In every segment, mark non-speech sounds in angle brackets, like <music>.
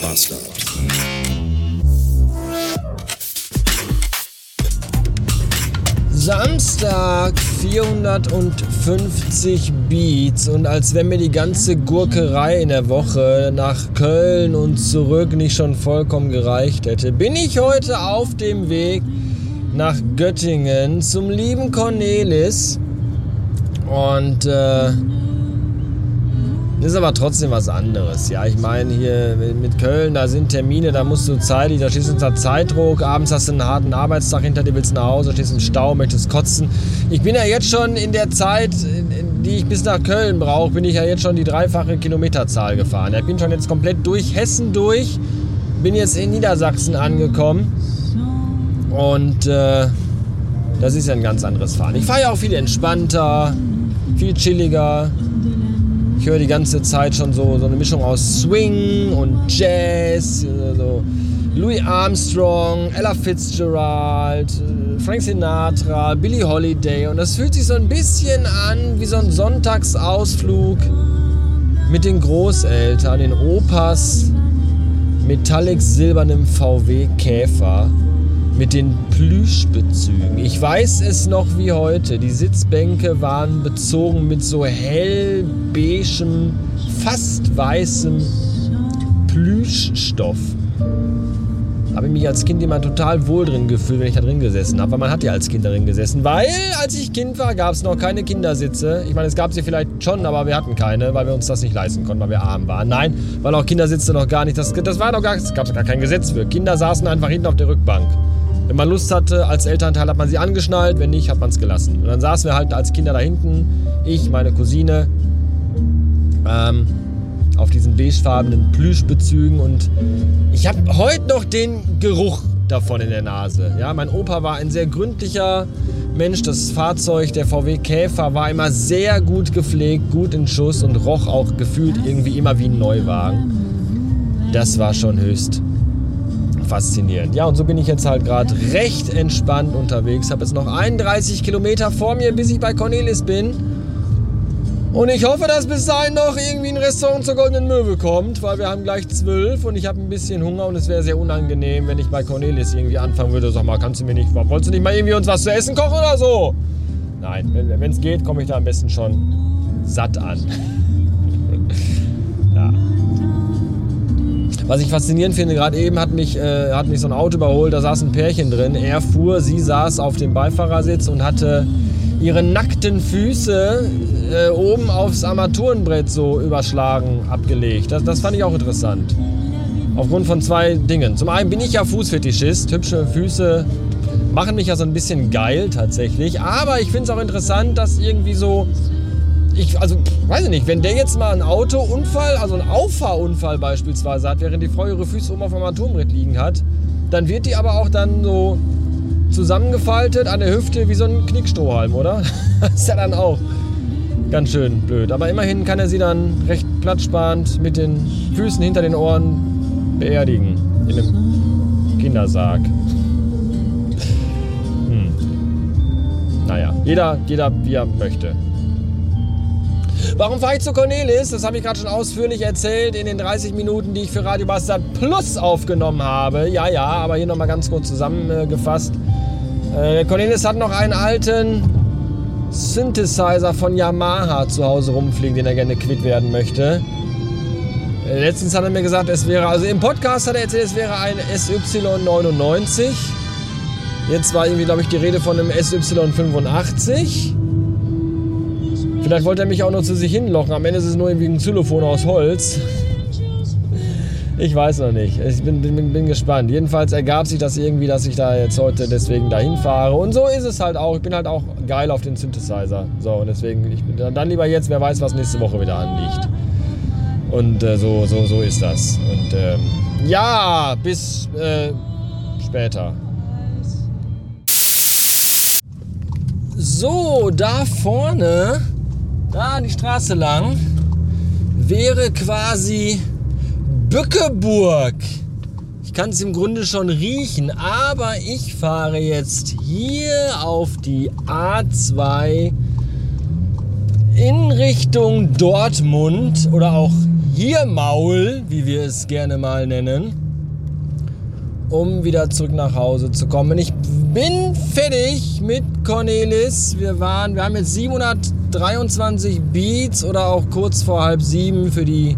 Bastard. Samstag 450 Beats und als wenn mir die ganze Gurkerei in der Woche nach Köln und zurück nicht schon vollkommen gereicht hätte, bin ich heute auf dem Weg nach Göttingen zum lieben Cornelis und äh, ist aber trotzdem was anderes. Ja, ich meine, hier mit Köln, da sind Termine, da musst du zeitig, da stehst du unter Zeitdruck, abends hast du einen harten Arbeitstag hinter dir, willst nach Hause, stehst im Stau, möchtest kotzen. Ich bin ja jetzt schon in der Zeit, die ich bis nach Köln brauche, bin ich ja jetzt schon die dreifache Kilometerzahl gefahren. Ich bin schon jetzt komplett durch Hessen durch, bin jetzt in Niedersachsen angekommen und äh, das ist ja ein ganz anderes Fahren. Ich fahre ja auch viel entspannter, viel chilliger. Ich höre die ganze Zeit schon so, so eine Mischung aus Swing und Jazz, so Louis Armstrong, Ella Fitzgerald, Frank Sinatra, Billie Holiday. Und das fühlt sich so ein bisschen an wie so ein Sonntagsausflug mit den Großeltern, den Opas, Metallic silbernem VW Käfer mit den Plüschbezügen. Ich weiß es noch wie heute. Die Sitzbänke waren bezogen mit so hellbeigem, fast weißem Plüschstoff. Habe ich mich als Kind immer total wohl drin gefühlt, wenn ich da drin gesessen habe. Weil man hat ja als Kind darin gesessen. Weil, als ich Kind war, gab es noch keine Kindersitze. Ich meine, es gab sie vielleicht schon, aber wir hatten keine, weil wir uns das nicht leisten konnten, weil wir arm waren. Nein, weil auch Kindersitze noch gar nicht. Das, das war doch gar, es gab gar kein Gesetz für. Kinder saßen einfach hinten auf der Rückbank. Wenn man Lust hatte, als Elternteil hat man sie angeschnallt, wenn nicht, hat man es gelassen. Und dann saßen wir halt als Kinder da hinten, ich, meine Cousine, ähm, auf diesen beigefarbenen Plüschbezügen und ich habe heute noch den Geruch davon in der Nase. Ja, mein Opa war ein sehr gründlicher Mensch. Das Fahrzeug, der VW Käfer, war immer sehr gut gepflegt, gut in Schuss und roch auch gefühlt irgendwie immer wie ein Neuwagen. Das war schon höchst faszinierend. Ja, und so bin ich jetzt halt gerade recht entspannt unterwegs. Habe jetzt noch 31 Kilometer vor mir, bis ich bei Cornelis bin. Und ich hoffe, dass bis dahin noch irgendwie ein Restaurant zur Goldenen Möwe kommt, weil wir haben gleich zwölf und ich habe ein bisschen Hunger und es wäre sehr unangenehm, wenn ich bei Cornelis irgendwie anfangen würde. Sag mal, kannst du mir nicht, wolltest du nicht mal irgendwie uns was zu essen kochen oder so? Nein, wenn es geht, komme ich da am besten schon satt an. Was ich faszinierend finde, gerade eben hat mich, äh, hat mich so ein Auto überholt, da saß ein Pärchen drin. Er fuhr, sie saß auf dem Beifahrersitz und hatte ihre nackten Füße äh, oben aufs Armaturenbrett so überschlagen abgelegt. Das, das fand ich auch interessant. Aufgrund von zwei Dingen. Zum einen bin ich ja Fußfetischist. Hübsche Füße machen mich ja so ein bisschen geil tatsächlich. Aber ich finde es auch interessant, dass irgendwie so ich, also, weiß ich nicht, wenn der jetzt mal einen Autounfall, also einen Auffahrunfall beispielsweise hat, während die Frau ihre Füße oben auf dem Atombrett liegen hat, dann wird die aber auch dann so zusammengefaltet an der Hüfte wie so ein Knickstrohhalm, oder? das <laughs> ist ja dann auch ganz schön blöd. Aber immerhin kann er sie dann recht platzsparend mit den Füßen hinter den Ohren beerdigen. In einem Kindersarg. Hm. Naja, jeder, jeder wie er möchte. Warum fahre ich zu Cornelis? Das habe ich gerade schon ausführlich erzählt in den 30 Minuten, die ich für Radio Bastard Plus aufgenommen habe. Ja, ja, aber hier nochmal ganz kurz zusammengefasst. Äh, Cornelis hat noch einen alten Synthesizer von Yamaha zu Hause rumfliegen, den er gerne quitt werden möchte. Äh, letztens hat er mir gesagt, es wäre, also im Podcast hat er erzählt, es wäre ein SY99. Jetzt war irgendwie, glaube ich, die Rede von einem SY85. Vielleicht wollte er mich auch nur zu sich hinlocken. Am Ende ist es nur irgendwie ein Xylophon aus Holz. Ich weiß noch nicht. Ich bin, bin, bin, gespannt. Jedenfalls ergab sich das irgendwie, dass ich da jetzt heute deswegen dahin fahre. Und so ist es halt auch. Ich bin halt auch geil auf den Synthesizer. So, und deswegen, ich dann lieber jetzt, wer weiß, was nächste Woche wieder anliegt. Und äh, so, so, so ist das. Und ähm, ja, bis äh, später. So, da vorne da die Straße lang, wäre quasi Bückeburg. Ich kann es im Grunde schon riechen, aber ich fahre jetzt hier auf die A2 in Richtung Dortmund oder auch Hirmaul, wie wir es gerne mal nennen, um wieder zurück nach Hause zu kommen. Ich bin fertig mit Cornelis. Wir waren, wir haben jetzt 723 Beats oder auch kurz vor halb sieben für die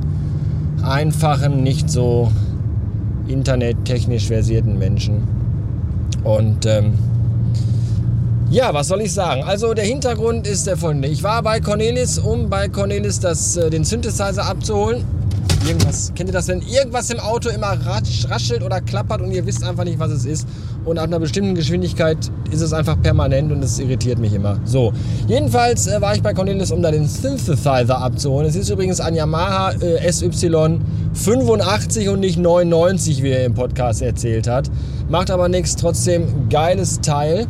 einfachen, nicht so internettechnisch versierten Menschen. Und ähm, ja, was soll ich sagen? Also der Hintergrund ist der folgende. Ich war bei Cornelis, um bei Cornelis das, äh, den Synthesizer abzuholen. Irgendwas, kennt ihr das, wenn irgendwas im Auto immer raschelt oder klappert und ihr wisst einfach nicht, was es ist? Und ab einer bestimmten Geschwindigkeit ist es einfach permanent und es irritiert mich immer. So, jedenfalls äh, war ich bei Cornelis, um da den Synthesizer abzuholen. Es ist übrigens ein Yamaha äh, SY 85 und nicht 99, wie er im Podcast erzählt hat. Macht aber nichts, trotzdem geiles Teil.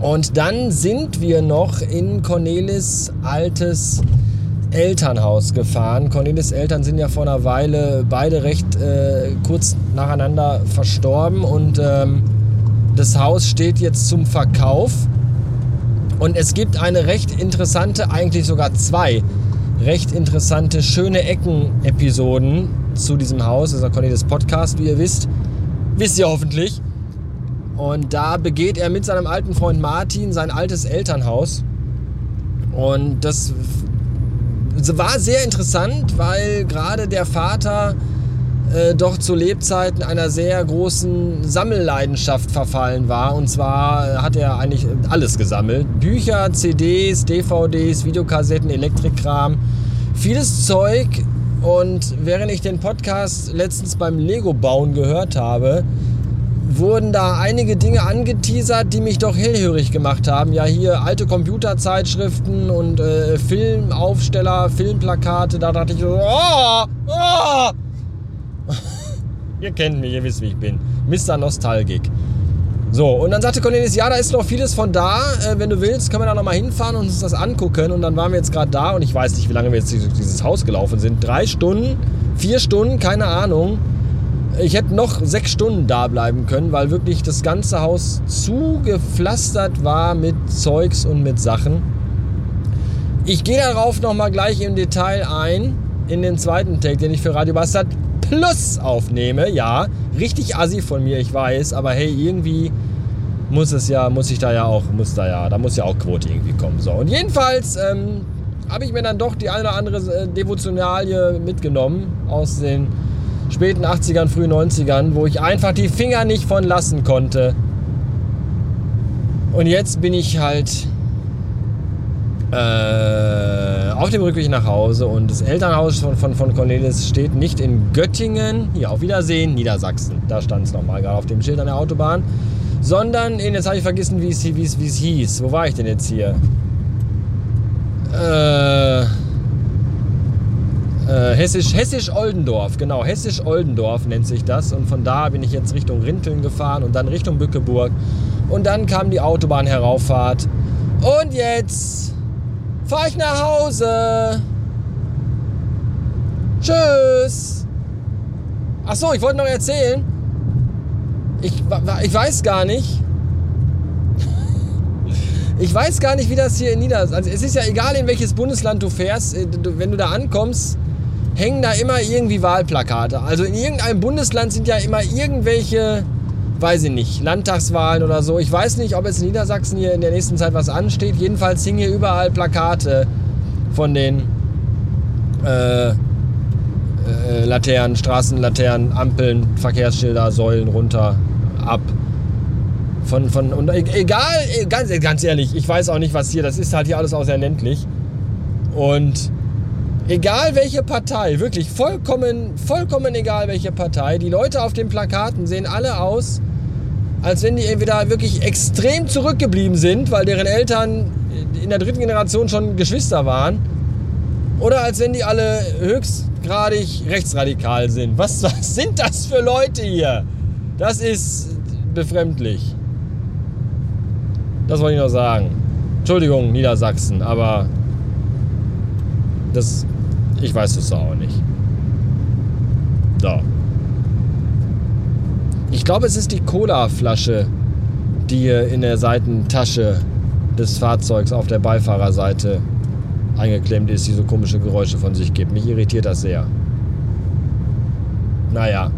Und dann sind wir noch in Cornelis altes Elternhaus gefahren. Cornelis Eltern sind ja vor einer Weile beide recht äh, kurz nacheinander verstorben und ähm, das Haus steht jetzt zum Verkauf. Und es gibt eine recht interessante, eigentlich sogar zwei recht interessante, schöne Ecken-Episoden zu diesem Haus. Das ist Cornelis Podcast, wie ihr wisst. Wisst ihr hoffentlich. Und da begeht er mit seinem alten Freund Martin sein altes Elternhaus. Und das war sehr interessant, weil gerade der Vater äh, doch zu Lebzeiten einer sehr großen Sammelleidenschaft verfallen war. Und zwar hat er eigentlich alles gesammelt. Bücher, CDs, DVDs, Videokassetten, Elektrikkram, vieles Zeug. Und während ich den Podcast letztens beim Lego bauen gehört habe, wurden da einige Dinge angeteasert, die mich doch hellhörig gemacht haben. Ja, hier alte Computerzeitschriften und äh, Filmaufsteller, Filmplakate. Da dachte ich so, oh, oh. <laughs> ihr kennt mich, ihr wisst, wie ich bin. Mr. Nostalgik. So, und dann sagte Cornelis, ja, da ist noch vieles von da. Äh, wenn du willst, können wir da nochmal hinfahren und uns das angucken. Und dann waren wir jetzt gerade da und ich weiß nicht, wie lange wir jetzt dieses Haus gelaufen sind. Drei Stunden, vier Stunden, keine Ahnung. Ich hätte noch sechs Stunden da bleiben können, weil wirklich das ganze Haus zugepflastert war mit Zeugs und mit Sachen. Ich gehe darauf nochmal gleich im Detail ein, in den zweiten Take, den ich für Radio Bastard Plus aufnehme. Ja, richtig assi von mir, ich weiß, aber hey, irgendwie muss es ja, muss ich da ja auch, muss da ja, da muss ja auch Quote irgendwie kommen. So, und jedenfalls ähm, habe ich mir dann doch die eine oder andere äh, Devotionalie mitgenommen aus den späten 80ern, frühen 90ern, wo ich einfach die Finger nicht von lassen konnte. Und jetzt bin ich halt äh, auf dem Rückweg nach Hause und das Elternhaus von, von, von Cornelis steht nicht in Göttingen, hier auf Wiedersehen, Niedersachsen. Da stand es nochmal gerade auf dem Schild an der Autobahn. Sondern, in, jetzt habe ich vergessen, wie es, hieß. Wo war ich denn jetzt hier? Äh äh, Hessisch, Hessisch-Oldendorf, genau, Hessisch-Oldendorf nennt sich das. Und von da bin ich jetzt Richtung Rinteln gefahren und dann Richtung Bückeburg. Und dann kam die Autobahn herauffahrt. Und jetzt fahre ich nach Hause. Tschüss. Ach so, ich wollte noch erzählen. Ich, ich weiß gar nicht. <laughs> Ich weiß gar nicht, wie das hier in Niedersachsen. Also es ist ja egal, in welches Bundesland du fährst. Äh, wenn du da ankommst, hängen da immer irgendwie Wahlplakate. Also in irgendeinem Bundesland sind ja immer irgendwelche, weiß ich nicht, Landtagswahlen oder so. Ich weiß nicht, ob es in Niedersachsen hier in der nächsten Zeit was ansteht. Jedenfalls hingen hier überall Plakate von den äh, äh, Laternen, Straßenlaternen, Ampeln, Verkehrsschilder, Säulen runter, ab. Von, von, und e-, egal, e-, ganz, ganz ehrlich, ich weiß auch nicht, was hier, das ist halt hier alles auch sehr ländlich. Und Egal welche Partei, wirklich vollkommen, vollkommen egal welche Partei, die Leute auf den Plakaten sehen alle aus, als wenn die entweder wirklich extrem zurückgeblieben sind, weil deren Eltern in der dritten Generation schon Geschwister waren, oder als wenn die alle höchstgradig rechtsradikal sind. Was, <laughs> was sind das für Leute hier? Das ist befremdlich. Das wollte ich noch sagen. Entschuldigung, Niedersachsen, aber das ich weiß es auch nicht. So. Ich glaube, es ist die Cola-Flasche, die in der Seitentasche des Fahrzeugs auf der Beifahrerseite eingeklemmt ist, die so komische Geräusche von sich gibt. Mich irritiert das sehr. Naja.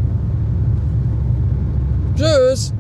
Tschüss.